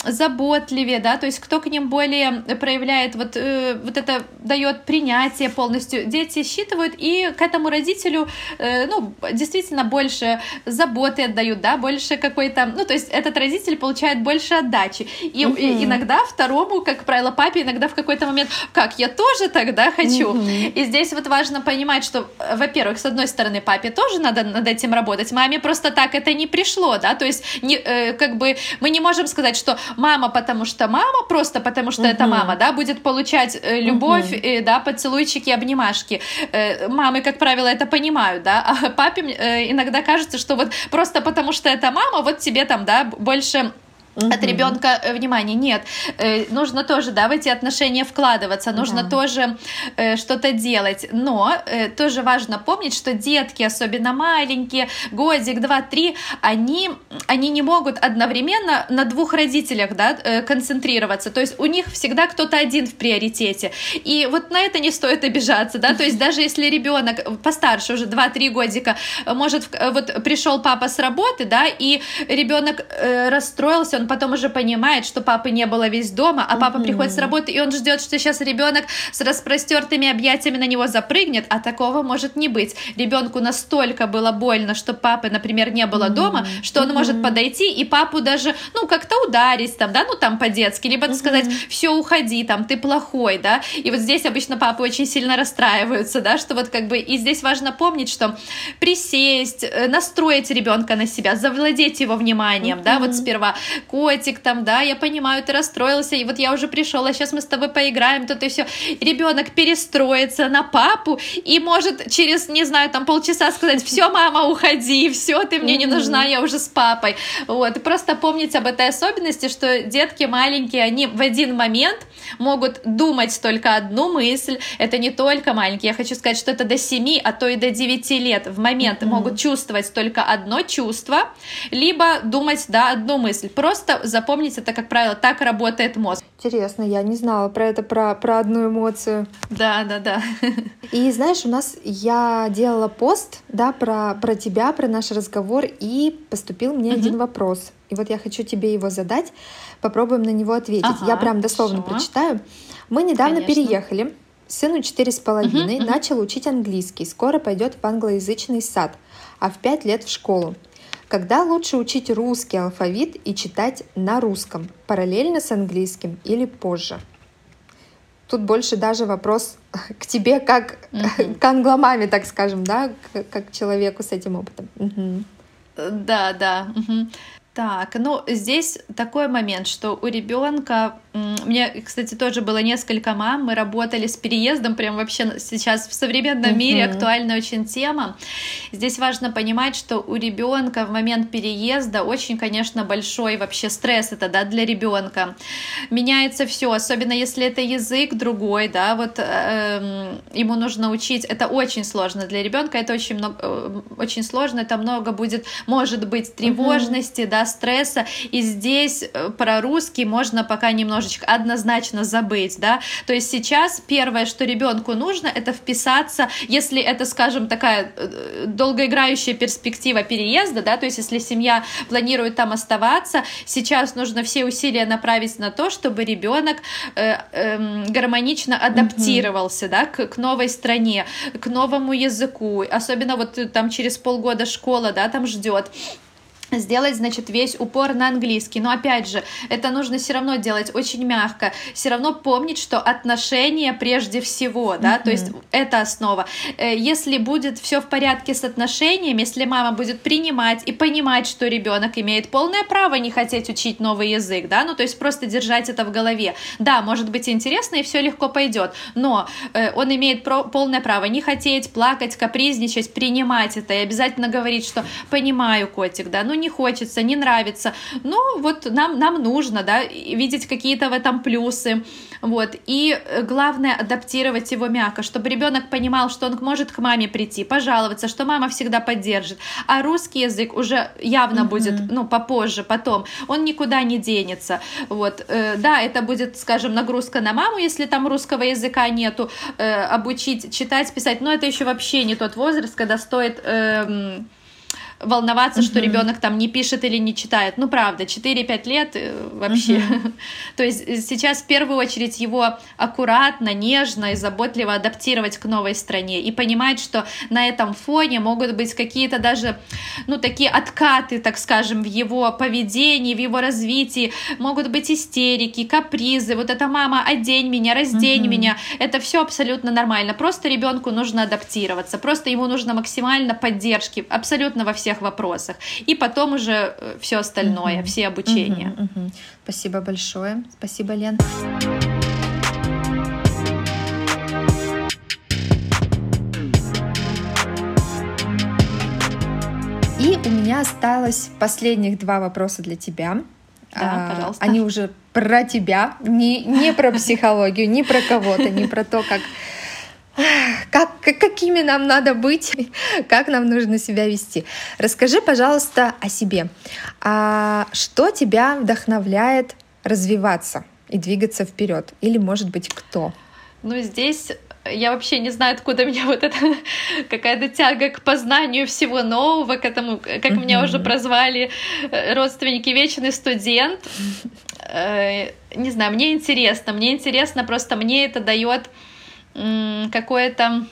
заботливее, да, то есть кто к ним более проявляет вот, э, вот это дает принятие полностью, дети считывают и к этому родителю, э, ну, действительно больше заботы отдают, да, больше какой-то, ну, то есть этот родитель получает больше отдачи. И, угу. и иногда второму, как правило, папе иногда в какой-то момент, как, я тоже тогда хочу. Угу. И здесь вот важно понимать, что, во-первых, с одной стороны, папе тоже надо над этим работать, маме просто так это не пришло, да, то есть не, э, как бы мы не можем сказать, что мама, потому что мама, просто потому что угу. это мама, да, будет получать э, любовь, угу. э, да, поцелуйчики, обнимашки. Э, мамы, как правило, это понимают, да, а папе э, иногда кажется, что вот просто потому что это мама, вот тебе там, да, больше угу. от ребенка э, внимания. Нет, э, нужно тоже, да, в эти отношения вкладываться, нужно да. тоже э, что-то делать. Но э, тоже важно помнить, что детки, особенно маленькие, годик, два, три, они, они не могут одновременно на двух родителях, да, э, концентрироваться. То есть у них всегда кто-то один в приоритете. И вот на это не стоит обижаться, да, то есть даже если ребенок постарше уже 2-3 годика, может, вот пришел папа с работы, да, и ребенок э, расстроился, он потом уже понимает, что папы не было весь дома, а папа mm-hmm. приходит с работы, и он ждет, что сейчас ребенок с распростертыми объятиями на него запрыгнет, а такого может не быть. Ребенку настолько было больно, что папы, например, не было mm-hmm. дома, что он mm-hmm. может подойти и папу даже, ну, как-то ударить там, да, ну, там по-детски, либо mm-hmm. сказать, все, уходи, там, ты плохой, да, и вот здесь обычно папы очень сильно расстраиваются, да, что вот как бы, и здесь важно помнить, что присесть, э, настроить ребенка на себя, завладеть его вниманием, mm-hmm. да, вот сперва котик там, да, я понимаю, ты расстроился, и вот я уже пришел, а сейчас мы с тобой поиграем, тут и все. Ребенок перестроится на папу и может через, не знаю, там полчаса сказать, все, мама, уходи, все, ты мне не нужна, я уже с папой. Вот, и просто помнить об этой особенности, что детки маленькие, они в один момент могут думать только одну мысль, это не только маленькие, я хочу сказать, что это до 7, а то и до 9 лет в момент mm-hmm. могут чувствовать только одно чувство, либо думать, да, одну мысль. Просто просто запомнить это, как правило, так работает мозг. Интересно, я не знала про это, про, про одну эмоцию. Да, да, да. И знаешь, у нас я делала пост, да, про, про тебя, про наш разговор, и поступил мне угу. один вопрос. И вот я хочу тебе его задать, попробуем на него ответить. Ага, я прям дословно хорошо. прочитаю. Мы недавно Конечно. переехали. Сыну четыре с половиной, начал учить английский. Скоро пойдет в англоязычный сад, а в пять лет в школу. Когда лучше учить русский алфавит и читать на русском, параллельно с английским или позже? Тут больше даже вопрос к тебе как mm-hmm. к англомаме, так скажем, да, как человеку с этим опытом. Mm-hmm. Да, да. Угу. Так, ну здесь такой момент, что у ребенка, мне, кстати, тоже было несколько мам, мы работали с переездом, прям вообще сейчас в современном uh-huh. мире актуальная очень тема. Здесь важно понимать, что у ребенка в момент переезда очень, конечно, большой вообще стресс это, да, для ребенка. Меняется все, особенно если это язык другой, да, вот э, ему нужно учить, это очень сложно для ребенка, это очень много, э, очень сложно, это много будет, может быть, тревожности, uh-huh. да, стресса, и здесь э, про русский можно пока немножечко однозначно забыть, да, то есть сейчас первое, что ребенку нужно, это вписаться, если это, скажем, такая э, долгоиграющая перспектива переезда, да, то есть если семья планирует там оставаться, сейчас нужно все усилия направить на то, чтобы ребенок э, э, гармонично адаптировался, mm-hmm. да, к, к новой стране, к новому языку, особенно вот э, там через полгода школа, да, там ждет сделать, значит, весь упор на английский. Но опять же, это нужно все равно делать очень мягко, все равно помнить, что отношения прежде всего, да, mm-hmm. то есть это основа. Э, если будет все в порядке с отношениями, если мама будет принимать и понимать, что ребенок имеет полное право не хотеть учить новый язык, да, ну то есть просто держать это в голове. Да, может быть интересно и все легко пойдет, но э, он имеет полное право не хотеть, плакать, капризничать, принимать это и обязательно говорить, что понимаю, котик, да, ну не хочется, не нравится. Но вот нам, нам нужно, да, видеть какие-то в этом плюсы. Вот. И э, главное адаптировать его мягко, чтобы ребенок понимал, что он может к маме прийти, пожаловаться, что мама всегда поддержит. А русский язык уже явно mm-hmm. будет, ну, попозже, потом. Он никуда не денется. Вот. Э, да, это будет, скажем, нагрузка на маму, если там русского языка нету, э, обучить читать, писать. Но это еще вообще не тот возраст, когда стоит... Э, волноваться, угу. что ребенок там не пишет или не читает. Ну, правда, 4-5 лет э, вообще. Угу. То есть э, сейчас в первую очередь его аккуратно, нежно и заботливо адаптировать к новой стране и понимать, что на этом фоне могут быть какие-то даже, ну, такие откаты, так скажем, в его поведении, в его развитии, могут быть истерики, капризы, вот эта мама, одень меня, раздень угу. меня, это все абсолютно нормально. Просто ребенку нужно адаптироваться, просто ему нужно максимально поддержки, абсолютно во всех всех вопросах. И потом уже э, все остальное, угу. все обучения. Угу, угу. Спасибо большое. Спасибо, Лен. И у меня осталось последних два вопроса для тебя. Да, а, пожалуйста. Они уже про тебя, не, не про психологию, не про кого-то, не про то, как как, какими нам надо быть, как нам нужно себя вести. Расскажи, пожалуйста, о себе. А что тебя вдохновляет развиваться и двигаться вперед? Или, может быть, кто? Ну, здесь я вообще не знаю, откуда у меня вот эта какая-то тяга к познанию всего нового, к этому, как mm-hmm. меня уже прозвали э, родственники, вечный студент. Э, не знаю, мне интересно, мне интересно, просто мне это дает какое-то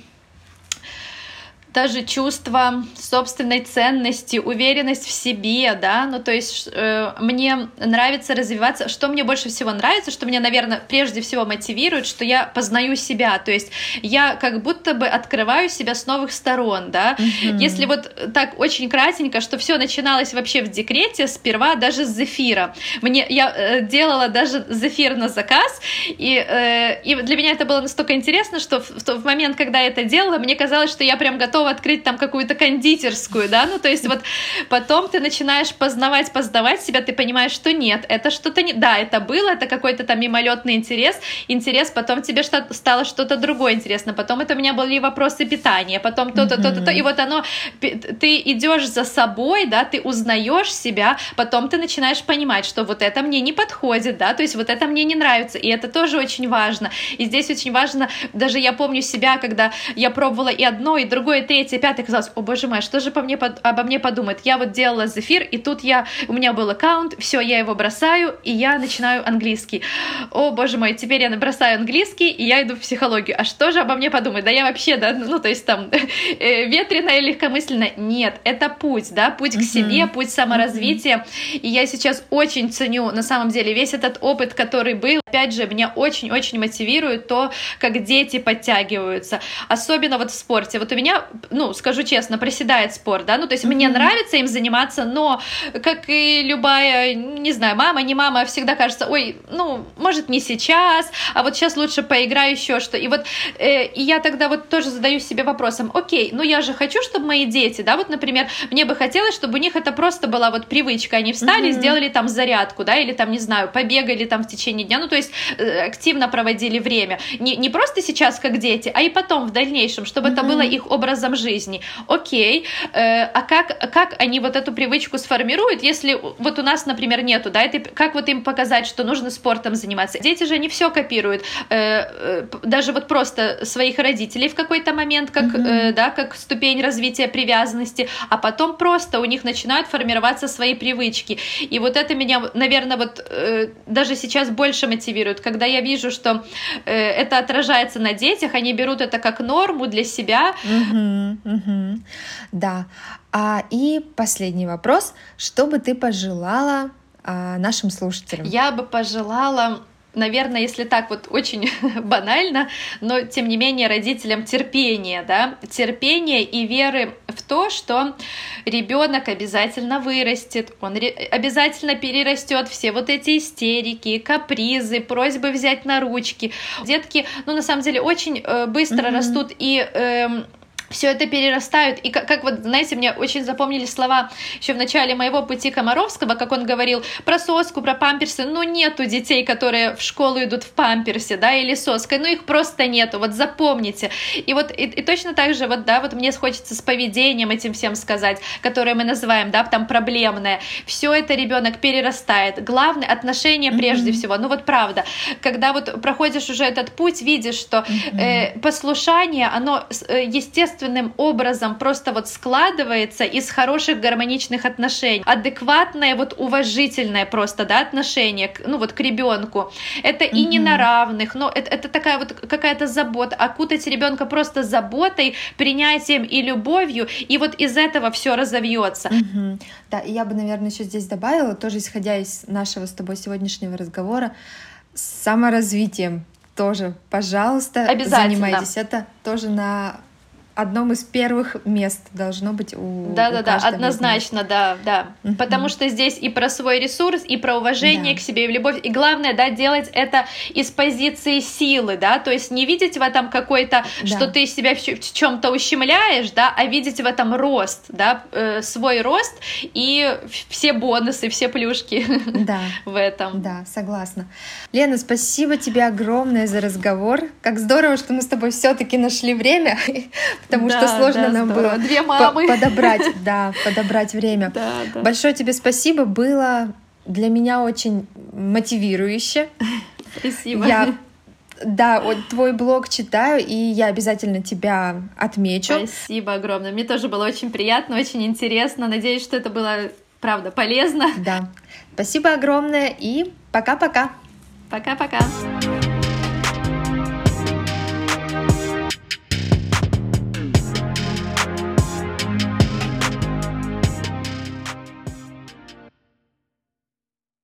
даже чувство собственной ценности, уверенность в себе, да, ну то есть э, мне нравится развиваться, что мне больше всего нравится, что меня, наверное, прежде всего мотивирует, что я познаю себя, то есть я как будто бы открываю себя с новых сторон, да, mm-hmm. если вот так очень кратенько, что все начиналось вообще в декрете, сперва даже с зефира, мне, я э, делала даже зефир на заказ, и, э, и для меня это было настолько интересно, что в, в момент, когда я это делала, мне казалось, что я прям готова готова открыть там какую-то кондитерскую, да, ну, то есть вот потом ты начинаешь познавать, познавать себя, ты понимаешь, что нет, это что-то не... Да, это было, это какой-то там мимолетный интерес, интерес, потом тебе что стало что-то другое интересно, потом это у меня были вопросы питания, потом то-то, то-то, то, и вот оно, ты идешь за собой, да, ты узнаешь себя, потом ты начинаешь понимать, что вот это мне не подходит, да, то есть вот это мне не нравится, и это тоже очень важно, и здесь очень важно, даже я помню себя, когда я пробовала и одно, и другое, и третье, и пятое, казалось, о боже мой, а что же по мне, обо мне подумает, я вот делала зефир, и тут я, у меня был аккаунт, все, я его бросаю, и я начинаю английский, о боже мой, теперь я бросаю английский, и я иду в психологию, а что же обо мне подумает, да я вообще, да, ну, то есть там, э, ветреная, легкомысленная, нет, это путь, да, путь к себе, путь саморазвития, и я сейчас очень ценю, на самом деле, весь этот опыт, который был, опять же, меня очень-очень мотивирует то, как дети подтягиваются, особенно вот в спорте, вот у меня, ну, скажу честно, проседает спорт, да, ну, то есть мне нравится им заниматься, но, как и любая, не знаю, мама, не мама, всегда кажется, ой, ну, может, не сейчас, а вот сейчас лучше поиграю еще что, и вот, э, и я тогда вот тоже задаю себе вопросом, окей, ну, я же хочу, чтобы мои дети, да, вот, например, мне бы хотелось, чтобы у них это просто была вот привычка, они встали, mm-hmm. сделали там зарядку, да, или там, не знаю, побегали там в течение дня, ну, то есть э, активно проводили время, не, не просто сейчас как дети, а и потом в дальнейшем, чтобы mm-hmm. это было их образом жизни. Окей, э, а как, как они вот эту привычку сформируют, если вот у нас, например, нету, да, это, как вот им показать, что нужно спортом заниматься? Дети же не все копируют, э, э, даже вот просто своих родителей в какой-то момент, как, mm-hmm. э, да, как ступень развития привязанности, а потом просто у них начинают формироваться свои привычки. И вот это меня, наверное, вот э, даже сейчас больше мотивирует, когда я вижу, что э, это отражается на детях, они берут это как норму для себя. Угу, угу. Да. А, и последний вопрос. Что бы ты пожелала а, нашим слушателям? Я бы пожелала наверное, если так вот очень банально, но тем не менее родителям терпения, да, терпения и веры в то, что ребенок обязательно вырастет, он обязательно перерастет все вот эти истерики, капризы, просьбы взять на ручки. Детки, ну на самом деле очень э, быстро mm-hmm. растут и э, все это перерастают. И как, как вот, знаете, мне очень запомнили слова еще в начале моего пути Комаровского, как он говорил про соску, про памперсы. Ну, нету детей, которые в школу идут в памперсе, да, или соской. Ну, их просто нету. Вот запомните. И вот и, и точно так же, вот, да, вот мне хочется с поведением этим всем сказать, которое мы называем, да, там проблемное. Все это ребенок перерастает. Главное отношение mm-hmm. прежде всего. Ну, вот правда. Когда вот проходишь уже этот путь, видишь, что mm-hmm. э, послушание, оно э, естественно естественным образом просто вот складывается из хороших гармоничных отношений. Адекватное, вот уважительное просто, да, отношение, к, ну вот к ребенку. Это mm-hmm. и не на равных, но это, это такая вот какая-то забота, окутать ребенка просто заботой, принятием и любовью, и вот из этого все разовьется. Mm-hmm. Да, и я бы, наверное, еще здесь добавила, тоже исходя из нашего с тобой сегодняшнего разговора, саморазвитием тоже, пожалуйста, занимайтесь. Это тоже на одном из первых мест должно быть у Да, у да, да, однозначно, да, да. Uh-huh. Потому что здесь и про свой ресурс, и про уважение да. к себе, и в любовь. И главное, да, делать это из позиции силы, да, то есть не видеть в этом какой-то, да. что ты себя в чем-то ущемляешь, да, а видеть в этом рост, да, э, свой рост и все бонусы, все плюшки да. в этом. Да, согласна. Лена, спасибо тебе огромное за разговор. Как здорово, что мы с тобой все-таки нашли время потому да, что сложно да, нам здорово. было Две мамы. подобрать, да, подобрать время. Да, да. Большое тебе спасибо, было для меня очень мотивирующе. Спасибо. Я да, вот твой блог читаю, и я обязательно тебя отмечу. Спасибо огромное. Мне тоже было очень приятно, очень интересно. Надеюсь, что это было, правда, полезно. Да. Спасибо огромное и пока-пока. Пока-пока.